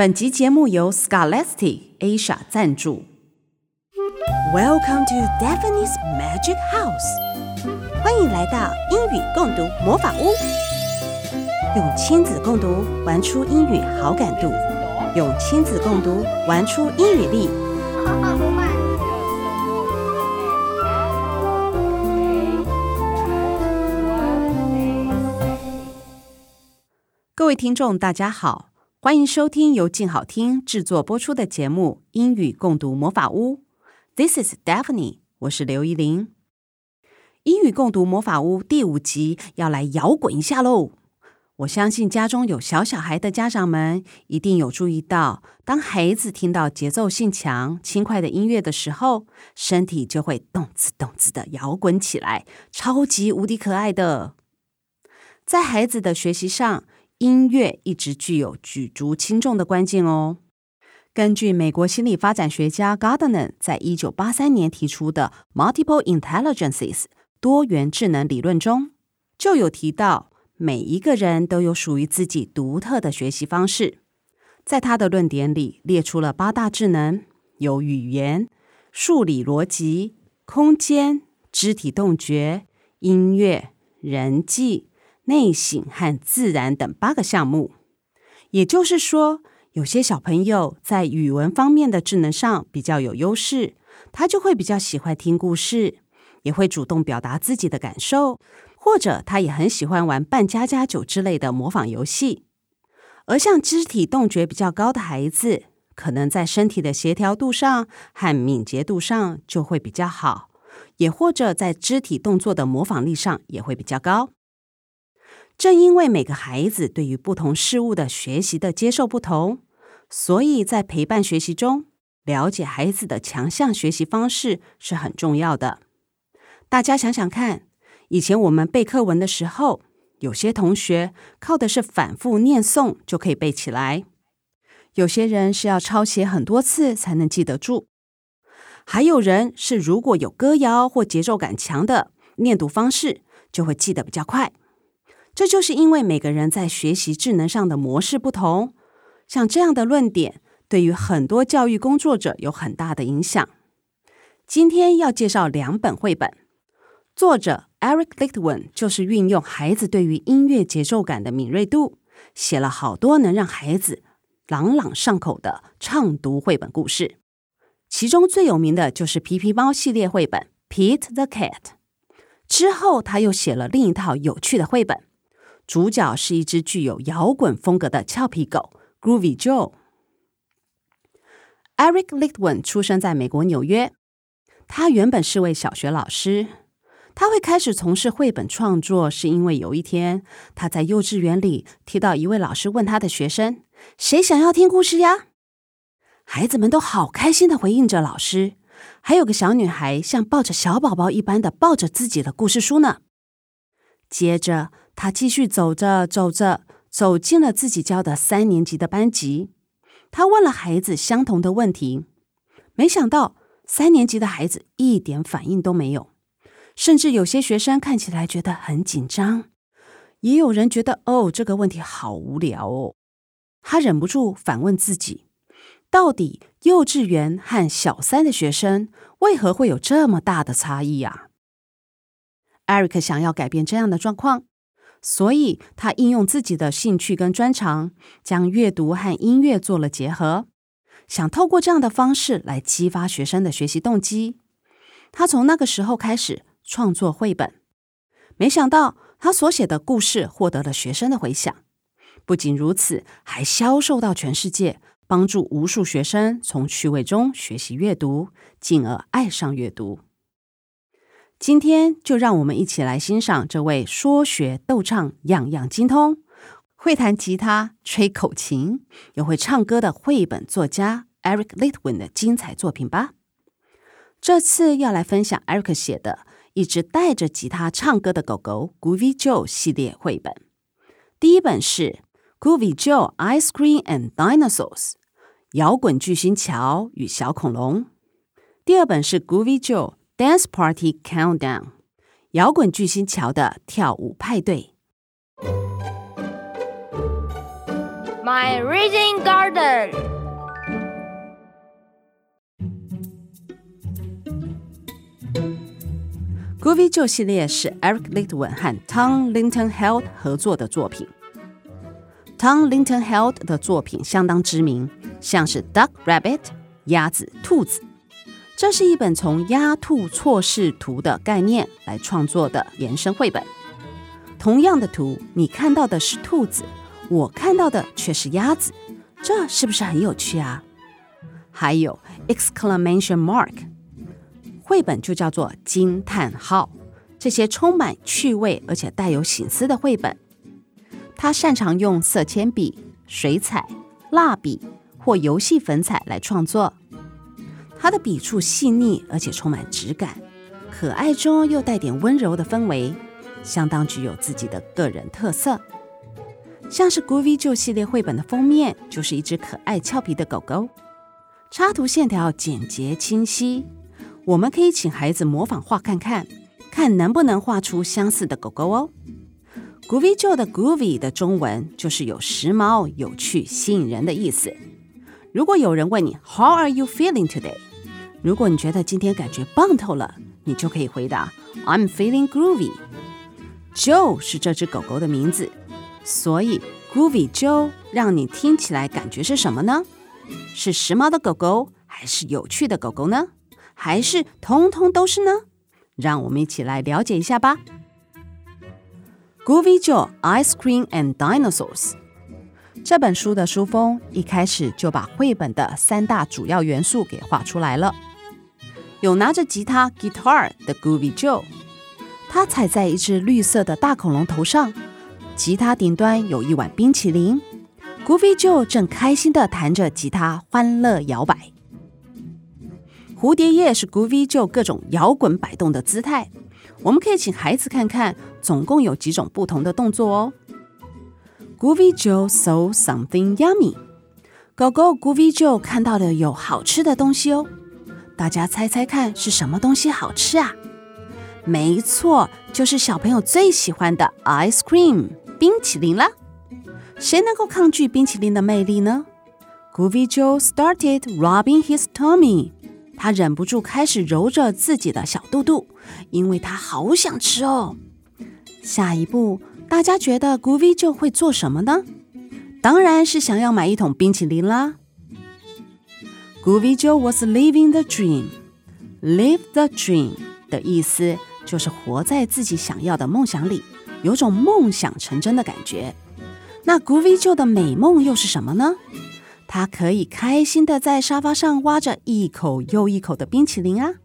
本集节目由 Scholastic Asia 赞助。Welcome to Daphne's Magic House。欢迎来到英语共读魔法屋。用亲子共读玩出英语好感度，用亲子共读玩出英语力。各位听众，大家好。欢迎收听由静好听制作播出的节目《英语共读魔法屋》。This is Daphne，我是刘怡伶。英语共读魔法屋第五集要来摇滚一下喽！我相信家中有小小孩的家长们一定有注意到，当孩子听到节奏性强、轻快的音乐的时候，身体就会动次动次的摇滚起来，超级无敌可爱的。在孩子的学习上，音乐一直具有举足轻重的关键哦。根据美国心理发展学家 Gardner 在一九八三年提出的 Multiple Intelligences 多元智能理论中，就有提到每一个人都有属于自己独特的学习方式。在他的论点里列出了八大智能，有语言、数理逻辑、空间、肢体动觉、音乐、人际。内省和自然等八个项目，也就是说，有些小朋友在语文方面的智能上比较有优势，他就会比较喜欢听故事，也会主动表达自己的感受，或者他也很喜欢玩扮家家酒之类的模仿游戏。而像肢体动觉比较高的孩子，可能在身体的协调度上和敏捷度上就会比较好，也或者在肢体动作的模仿力上也会比较高。正因为每个孩子对于不同事物的学习的接受不同，所以在陪伴学习中，了解孩子的强项学习方式是很重要的。大家想想看，以前我们背课文的时候，有些同学靠的是反复念诵就可以背起来，有些人是要抄写很多次才能记得住，还有人是如果有歌谣或节奏感强的念读方式，就会记得比较快。这就是因为每个人在学习智能上的模式不同，像这样的论点对于很多教育工作者有很大的影响。今天要介绍两本绘本，作者 Eric Lichtman 就是运用孩子对于音乐节奏感的敏锐度，写了好多能让孩子朗朗上口的畅读绘本故事。其中最有名的就是皮皮猫系列绘本《Pete the Cat》，之后他又写了另一套有趣的绘本。主角是一只具有摇滚风格的俏皮狗 Groovy Joe。Eric Lichtman 出生在美国纽约，他原本是位小学老师。他会开始从事绘本创作，是因为有一天他在幼稚园里听到一位老师问他的学生：“谁想要听故事呀？”孩子们都好开心的回应着老师，还有个小女孩像抱着小宝宝一般的抱着自己的故事书呢。接着。他继续走着走着，走进了自己教的三年级的班级。他问了孩子相同的问题，没想到三年级的孩子一点反应都没有，甚至有些学生看起来觉得很紧张，也有人觉得哦，这个问题好无聊哦。他忍不住反问自己：到底幼稚园和小三的学生为何会有这么大的差异啊？Eric 想要改变这样的状况。所以，他应用自己的兴趣跟专长，将阅读和音乐做了结合，想透过这样的方式来激发学生的学习动机。他从那个时候开始创作绘本，没想到他所写的故事获得了学生的回响。不仅如此，还销售到全世界，帮助无数学生从趣味中学习阅读，进而爱上阅读。今天就让我们一起来欣赏这位说学逗唱样样精通，会弹吉他、吹口琴，又会唱歌的绘本作家 Eric Litwin 的精彩作品吧。这次要来分享 Eric 写的一只带着吉他唱歌的狗狗 Groovy Joe 系列绘本。第一本是 Groovy Joe Ice Cream and Dinosaurs，摇滚巨星乔与小恐龙。第二本是 Groovy Joe。Dance Party Countdown》摇滚巨星乔的跳舞派对。My Reading Garden。Groovy Joe 系列是 Eric Litwin Tom Linton Held 合作的作品。Tom Linton Held 的作品相当知名，像是《Duck Rabbit》鸭子、兔子。这是一本从鸭兔错视图的概念来创作的延伸绘本。同样的图，你看到的是兔子，我看到的却是鸭子，这是不是很有趣啊？还有 exclamation mark。绘本就叫做惊叹号，这些充满趣味而且带有醒思的绘本。他擅长用色铅笔、水彩、蜡笔或游戏粉彩来创作。他的笔触细腻而且充满质感，可爱中又带点温柔的氛围，相当具有自己的个人特色。像是 Groovy Joe 系列绘本的封面，就是一只可爱俏皮的狗狗，插图线条简洁清晰。我们可以请孩子模仿画看看，看能不能画出相似的狗狗哦。Groovy Joe 的 Groovy 的中文就是有时髦、有趣、吸引人的意思。如果有人问你 How are you feeling today？如果你觉得今天感觉棒透了，你就可以回答 I'm feeling groovy。Joe 是这只狗狗的名字，所以 Groovy Joe 让你听起来感觉是什么呢？是时髦的狗狗，还是有趣的狗狗呢？还是通通都是呢？让我们一起来了解一下吧。Groovy Joe Ice Cream and Dinosaurs 这本书的书封一开始就把绘本的三大主要元素给画出来了。有拿着吉他 Guitar 的 Groovy Joe，他踩在一只绿色的大恐龙头上，吉他顶端有一碗冰淇淋，Groovy Joe 正开心地弹着吉他，欢乐摇摆。蝴蝶叶是 Groovy Joe 各种摇滚摆动的姿态，我们可以请孩子看看，总共有几种不同的动作哦。Groovy Joe saw something yummy，狗狗 Groovy Joe 看到的有好吃的东西哦，大家猜猜看是什么东西好吃啊？没错，就是小朋友最喜欢的 ice cream 冰淇淋啦。谁能够抗拒冰淇淋的魅力呢？Groovy Joe started rubbing his tummy。他忍不住开始揉着自己的小肚肚，因为他好想吃哦。下一步，大家觉得 Groovy Joe 会做什么呢？当然是想要买一桶冰淇淋啦。Groovy Joe was living the dream. Live the dream 的意思就是活在自己想要的梦想里，有种梦想成真的感觉。那 Groovy Joe 的美梦又是什么呢？他可以开心地在沙发上挖着一口又一口的冰淇淋啊！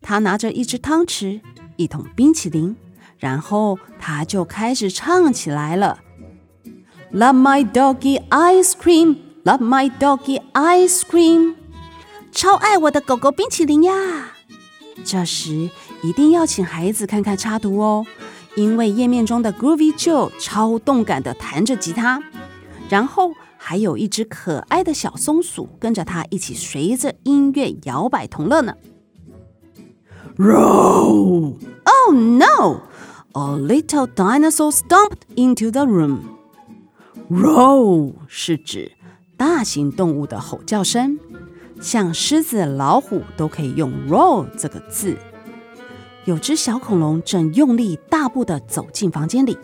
他拿着一只汤匙、一桶冰淇淋，然后他就开始唱起来了：“Love my doggy ice cream, love my doggy ice cream。”超爱我的狗狗冰淇淋呀！这时一定要请孩子看看插图哦，因为页面中的 Groovy Joe 超动感的弹着吉他，然后。还有一只可爱的小松鼠跟着他一起随着音乐摇摆同乐呢。Roar! Oh no! A little dinosaur stomped into the room. Roar 是指大型动物的吼叫声，像狮子、老虎都可以用 roar 这个字。有只小恐龙正用力大步地走进房间里。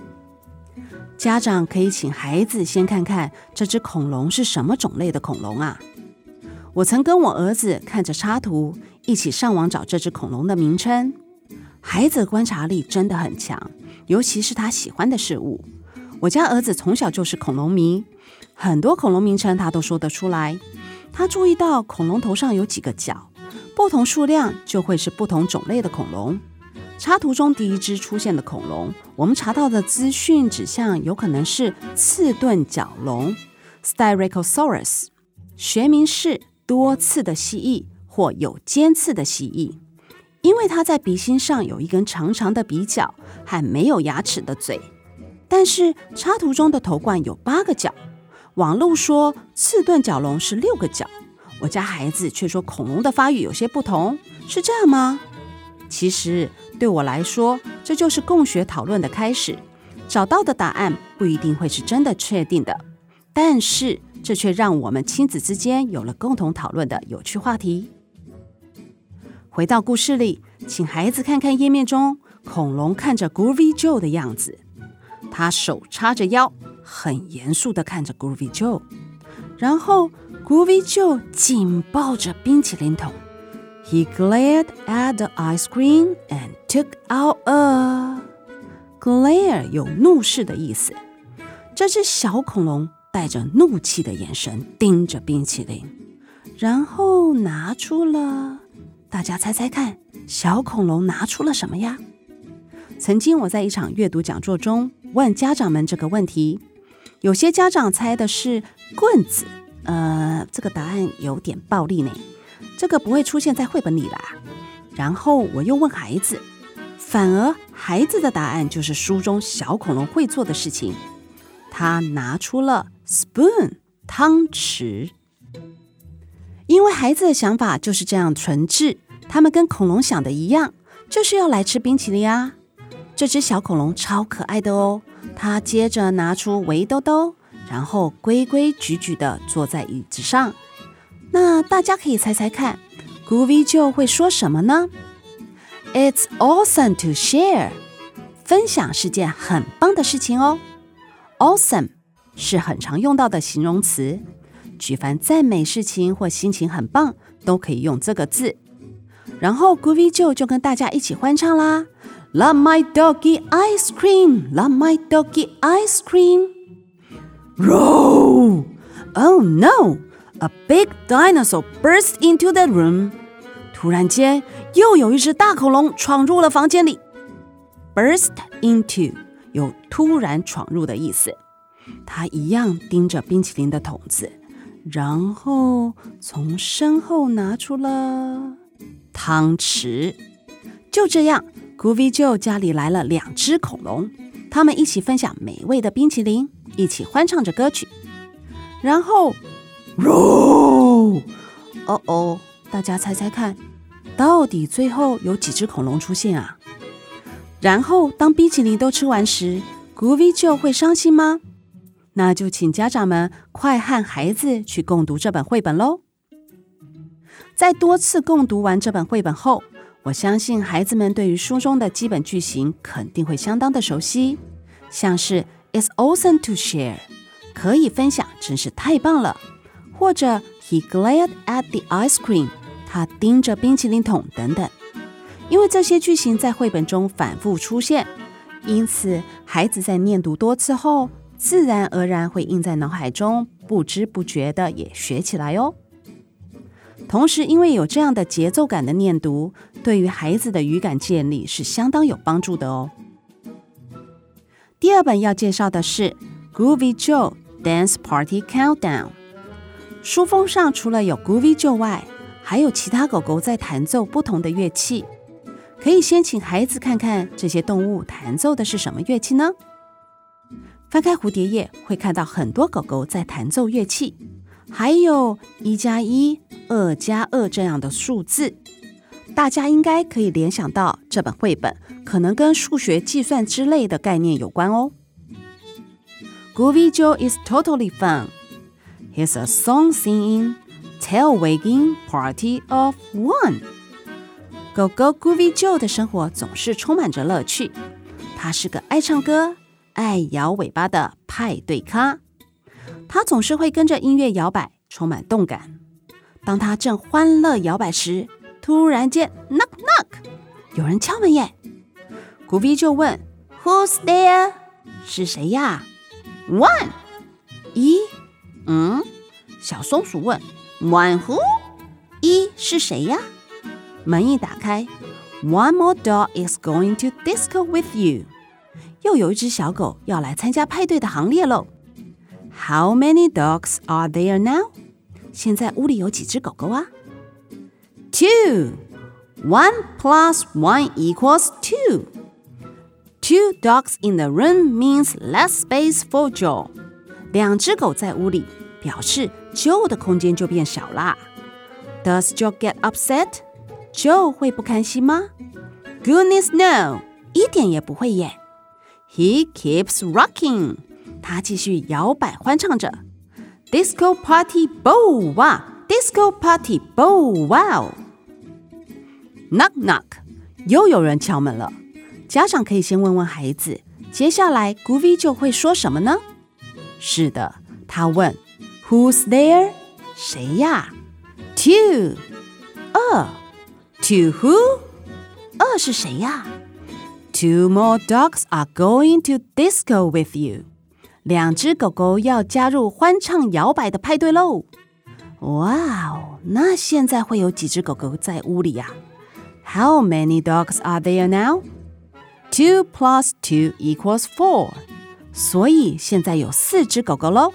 家长可以请孩子先看看这只恐龙是什么种类的恐龙啊？我曾跟我儿子看着插图，一起上网找这只恐龙的名称。孩子观察力真的很强，尤其是他喜欢的事物。我家儿子从小就是恐龙迷，很多恐龙名称他都说得出来。他注意到恐龙头上有几个角，不同数量就会是不同种类的恐龙。插图中第一只出现的恐龙，我们查到的资讯指向有可能是刺盾角龙 （Styracosaurus），学名是多刺的蜥蜴或有尖刺的蜥蜴，因为它在鼻心上有一根长长的鼻角和没有牙齿的嘴。但是插图中的头冠有八个角，网络说刺盾角龙是六个角，我家孩子却说恐龙的发育有些不同，是这样吗？其实。对我来说，这就是共学讨论的开始。找到的答案不一定会是真的确定的，但是这却让我们亲子之间有了共同讨论的有趣话题。回到故事里，请孩子看看页面中恐龙看着 Groovy Joe 的样子，他手叉着腰，很严肃地看着 Groovy Joe，然后 Groovy Joe 紧抱着冰淇淋桶。He glared at the ice cream and took out a glare 有怒视的意思。这只小恐龙带着怒气的眼神盯着冰淇淋，然后拿出了，大家猜猜看，小恐龙拿出了什么呀？曾经我在一场阅读讲座中问家长们这个问题，有些家长猜的是棍子，呃，这个答案有点暴力呢，这个不会出现在绘本里啦。然后我又问孩子，反而孩子的答案就是书中小恐龙会做的事情，他拿出了 spoon 汤匙，因为孩子的想法就是这样纯挚，他们跟恐龙想的一样，就是要来吃冰淇淋啊。这只小恐龙超可爱的哦，他接着拿出围兜兜，然后规规矩矩地坐在椅子上。那大家可以猜猜看，Groovy 舅会说什么呢？It's awesome to share，分享是件很棒的事情哦。Awesome 是很常用到的形容词，举凡赞美事情或心情很棒，都可以用这个字。然后 Groovy 就就跟大家一起欢唱啦。Love my doggy ice cream, love my doggy ice cream. Roar! Oh no! A big dinosaur burst into the room. 突然间，又有一只大恐龙闯入了房间里。Burst into 有突然闯入的意思。它一样盯着冰淇淋的桶子，然后从身后拿出了汤匙。就这样。 Groovy Joe 家里来了两只恐龙，他们一起分享美味的冰淇淋，一起欢唱着歌曲。然后，Roar！哦哦，大家猜猜看，到底最后有几只恐龙出现啊？然后，当冰淇淋都吃完时，Groovy Joe 会伤心吗？那就请家长们快和孩子去共读这本绘本喽。在多次共读完这本绘本后，我相信孩子们对于书中的基本句型肯定会相当的熟悉，像是 "It's awesome to share"，可以分享，真是太棒了；或者 "He glared at the ice cream"，他盯着冰淇淋桶等等。因为这些句型在绘本中反复出现，因此孩子在念读多次后，自然而然会印在脑海中，不知不觉的也学起来哦。同时，因为有这样的节奏感的念读，对于孩子的语感建立是相当有帮助的哦。第二本要介绍的是《Groovy Joe Dance Party Countdown》。书封上除了有 Groovy Joe 外，还有其他狗狗在弹奏不同的乐器。可以先请孩子看看这些动物弹奏的是什么乐器呢？翻开蝴蝶页，会看到很多狗狗在弹奏乐器。还有一加一、二加二这样的数字，大家应该可以联想到这本绘本可能跟数学计算之类的概念有关哦。Groovy Joe is totally fun. He's a song-singing, tail-wagging party of one. 狗狗 Groovy Joe 的生活总是充满着乐趣，他是个爱唱歌、爱摇尾巴的派对咖。他总是会跟着音乐摇摆，充满动感。当他正欢乐摇摆时，突然间，knock knock，有人敲门耶。古比就问：Who's there？是谁呀？One，一，嗯。小松鼠问：One who？一是谁呀？门一打开，One more dog is going to disco with you。又有一只小狗要来参加派对的行列喽。How many dogs are there now？现在屋里有几只狗狗啊？Two. One plus one equals two. Two dogs in the room means less space for Joe. 两只狗在屋里，表示 Joe 的空间就变小啦。Does Joe get upset? Joe 会不开心吗？Goodness no，一点也不会耶。He keeps rocking. 他继续摇摆欢唱着，Disco Party Bow Wow，Disco Party Bow Wow。Knock knock，又有人敲门了。 家长可以先问问孩子，接下来 Groovy 就会说什么呢？是的，他问：Who's there？谁呀？Two，二，To who？二是谁呀？Two more dogs are going to disco with you。 两只狗狗要加入欢唱摇摆的派对喽！哇哦，那现在会有几只狗狗在屋里呀？How many dogs are there now？Two plus two equals four，所以现在有四只狗狗喽。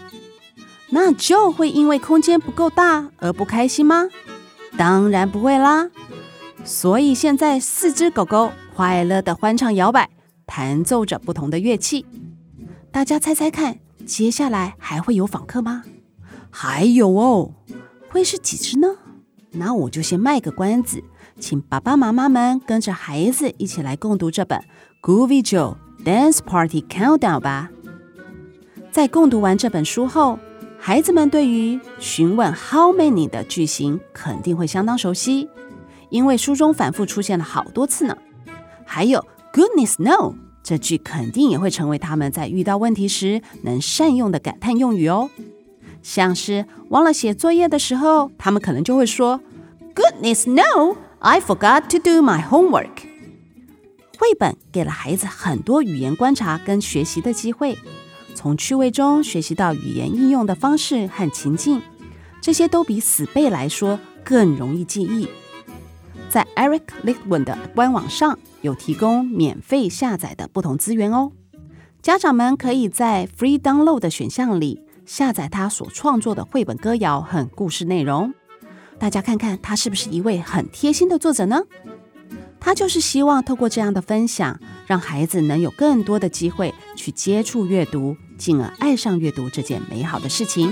那 Joe 会因为空间不够大而不开心吗？当然不会啦。所以现在四只狗狗快乐地欢唱摇摆，弹奏着不同的乐器。大家猜猜看，接下来还会有访客吗？还有哦，会是几只呢？那我就先卖个关子，请爸爸妈妈们跟着孩子一起来共读这本。Groovy Joe Dance Party Countdown 吧。在共读完这本书后，孩子们对于询问 How many 的句型肯定会相当熟悉，因为书中反复出现了好多次呢。还有 Goodness no 这句肯定也会成为他们在遇到问题时能善用的感叹用语哦。像是忘了写作业的时候，他们可能就会说 Goodness no I forgot to do my homework。绘本给了孩子很多语言观察跟学习的机会，从趣味中学习到语言应用的方式和情境，这些都比死背来说更容易记忆。在 Eric Lichtman 的官网上有提供免费下载的不同资源哦，家长们可以在 Free Download 的选项里下载他所创作的绘本歌谣和故事内容。大家看看他是不是一位很贴心的作者呢？他就是希望透过这样的分享，让孩子能有更多的机会去接触阅读，进而爱上阅读这件美好的事情。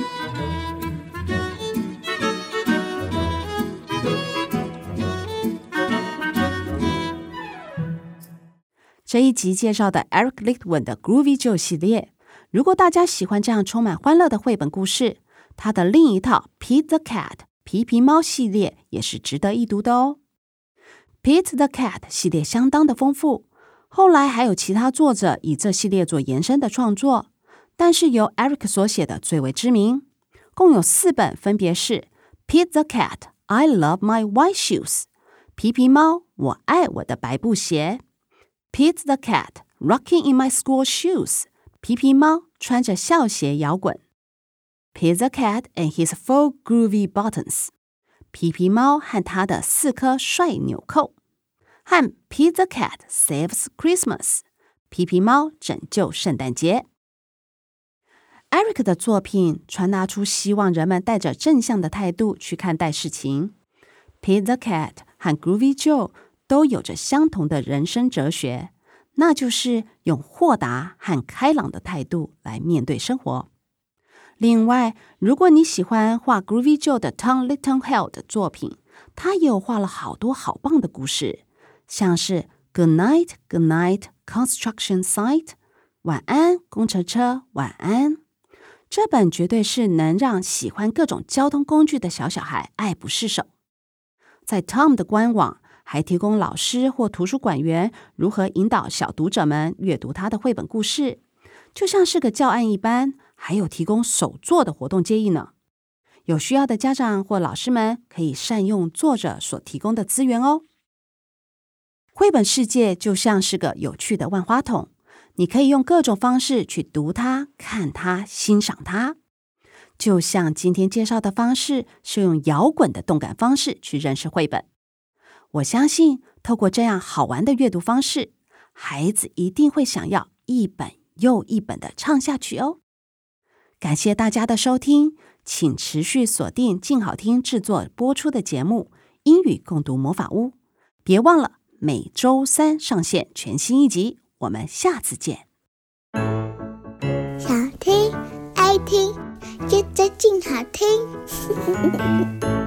这一集介绍的 Eric Lichtman 的 Groovy Joe 系列，如果大家喜欢这样充满欢乐的绘本故事，他的另一套 Pete the Cat 皮皮猫系列也是值得一读的哦。Pete the Cat 系列相当的丰富，后来还有其他作者以这系列做延伸的创作，但是由 Eric 所写的最为知名，共有四本，分别是 Pete the Cat I Love My White Shoes 皮皮猫我爱我的白布鞋 ，Pete the Cat Rocking in My School Shoes 皮皮猫穿着校鞋摇滚，Pete the Cat and His Four Groovy Buttons。皮皮猫和他的四颗帅纽扣，和 Pete the Cat Saves Christmas，皮皮猫拯救圣诞节。Eric 的作品传达出希望人们带着正向的态度去看待事情。Pete the Cat 和 Groovy Joe 都有着相同的人生哲学，那就是用豁达和开朗的态度来面对生活。另外，如果你喜欢画 Groovy Joe 的 Tom Lichtenheld 的作品，他也有画了好多好棒的故事，像是 Good Night, Good Night, Construction Site，晚安工程车，晚安。这本绝对是能让喜欢各种交通工具的小小孩爱不释手。在 Tom 的官网还提供老师或图书馆员如何引导小读者们阅读他的绘本故事，就像是个教案一般。还有提供手作的活动建议呢，有需要的家长或老师们可以善用作者所提供的资源哦。绘本世界就像是个有趣的万花筒，你可以用各种方式去读它、看它、欣赏它。就像今天介绍的方式是用摇滚的动感方式去认识绘本，我相信透过这样好玩的阅读方式，孩子一定会想要一本又一本的唱下去哦。感谢大家的收听，请持续锁定静好听制作播出的节目《英语共读魔法屋》，别忘了每周三上线全新一集。我们下次见。想听爱听，就在静好听。